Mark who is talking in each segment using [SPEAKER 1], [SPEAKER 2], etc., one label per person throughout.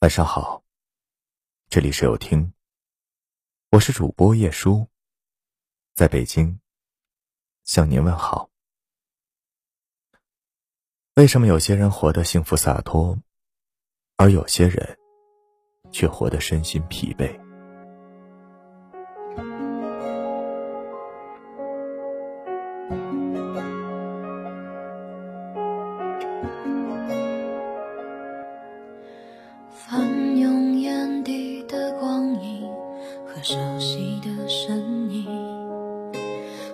[SPEAKER 1] 晚上好，这里是有听，我是主播叶舒，在北京向您问好。为什么有些人活得幸福洒脱，而有些人却活得身心疲惫？
[SPEAKER 2] 熟悉的身影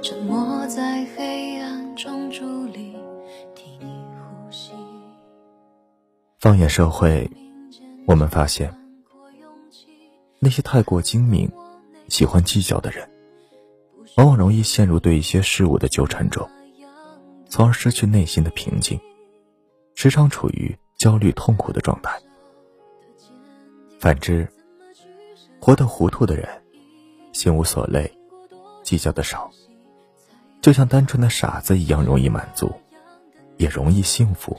[SPEAKER 2] 沉默在黑暗中伫立听你呼吸
[SPEAKER 1] 放眼社会，我们发现，那些太过精明、喜欢计较的人，往往容易陷入对一些事物的纠缠中，从而失去内心的平静，时常处于焦虑痛苦的状态。反之，活得糊涂的人，心无所累，计较的少，就像单纯的傻子一样，容易满足，也容易幸福。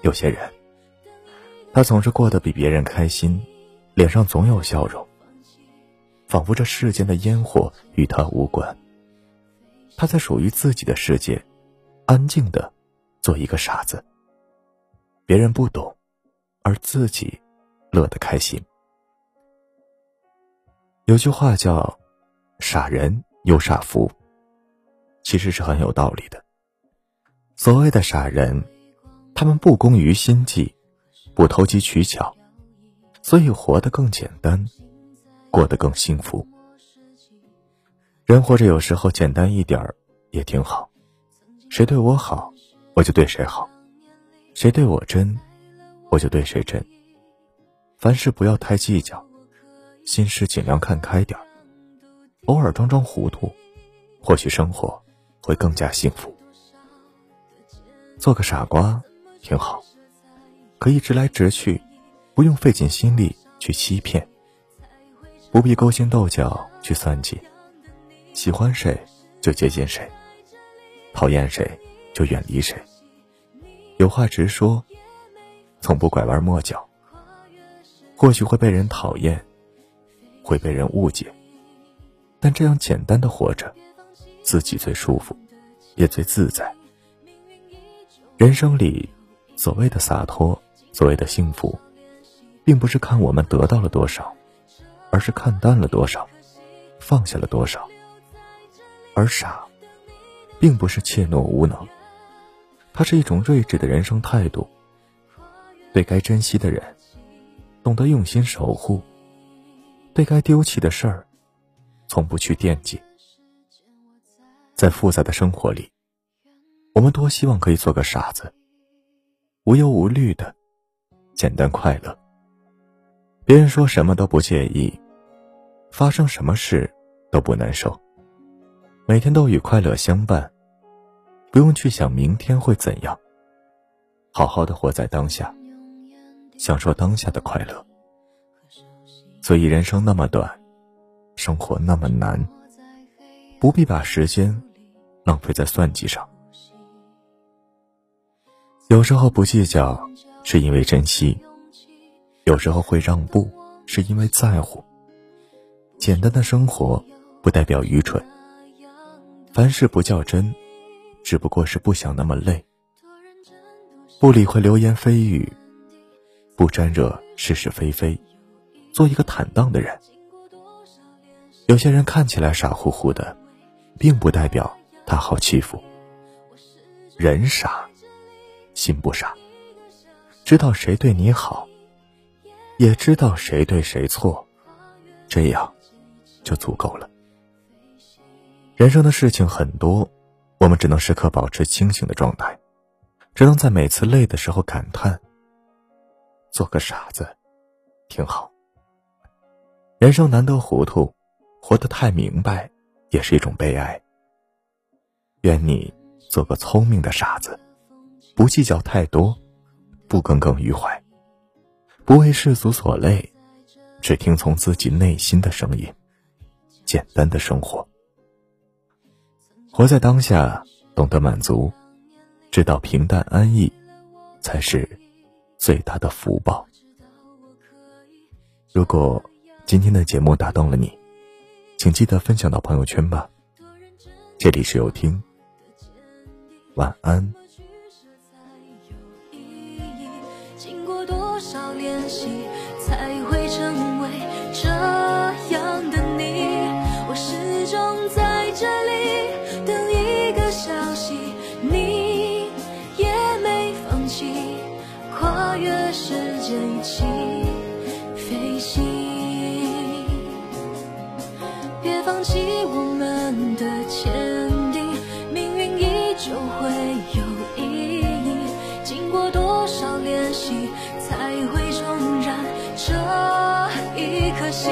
[SPEAKER 1] 有些人，他总是过得比别人开心，脸上总有笑容，仿佛这世间的烟火与他无关。他在属于自己的世界，安静的做一个傻子。别人不懂，而自己乐得开心。有句话叫“傻人有傻福”，其实是很有道理的。所谓的傻人。他们不工于心计，不投机取巧，所以活得更简单，过得更幸福。人活着有时候简单一点儿也挺好，谁对我好，我就对谁好；谁对我真，我就对谁真。凡事不要太计较，心事尽量看开点，偶尔装装糊涂，或许生活会更加幸福。做个傻瓜。挺好，可以直来直去，不用费尽心力去欺骗，不必勾心斗角去算计。喜欢谁就接近谁，讨厌谁就远离谁。有话直说，从不拐弯抹角。或许会被人讨厌，会被人误解，但这样简单的活着，自己最舒服，也最自在。人生里。所谓的洒脱，所谓的幸福，并不是看我们得到了多少，而是看淡了多少，放下了多少。而傻，并不是怯懦无能，它是一种睿智的人生态度。对该珍惜的人，懂得用心守护；对该丢弃的事儿，从不去惦记。在复杂的生活里，我们多希望可以做个傻子。无忧无虑的，简单快乐。别人说什么都不介意，发生什么事都不难受。每天都与快乐相伴，不用去想明天会怎样。好好的活在当下，享受当下的快乐。所以人生那么短，生活那么难，不必把时间浪费在算计上。有时候不计较，是因为珍惜；有时候会让步，是因为在乎。简单的生活不代表愚蠢。凡事不较真，只不过是不想那么累。不理会流言蜚语，不沾惹是是非非，做一个坦荡的人。有些人看起来傻乎乎的，并不代表他好欺负。人傻。心不傻，知道谁对你好，也知道谁对谁错，这样就足够了。人生的事情很多，我们只能时刻保持清醒的状态，只能在每次累的时候感叹：做个傻子，挺好。人生难得糊涂，活得太明白，也是一种悲哀。愿你做个聪明的傻子。不计较太多，不耿耿于怀，不为世俗所累，只听从自己内心的声音，简单的生活，活在当下，懂得满足，知道平淡安逸，才是最大的福报。
[SPEAKER 2] 如果今天的节目打动了你，请记得分享到朋友圈吧。这里是有听，晚安。经过多少练习，才会成为这样的你？我始终在这里等一个消息，你也没放弃，跨越时间一起飞行。过多少练习，才会重燃这一颗心？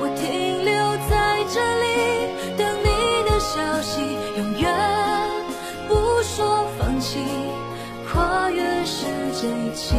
[SPEAKER 2] 我停留在这里，等你的消息，永远不说放弃，跨越时间一起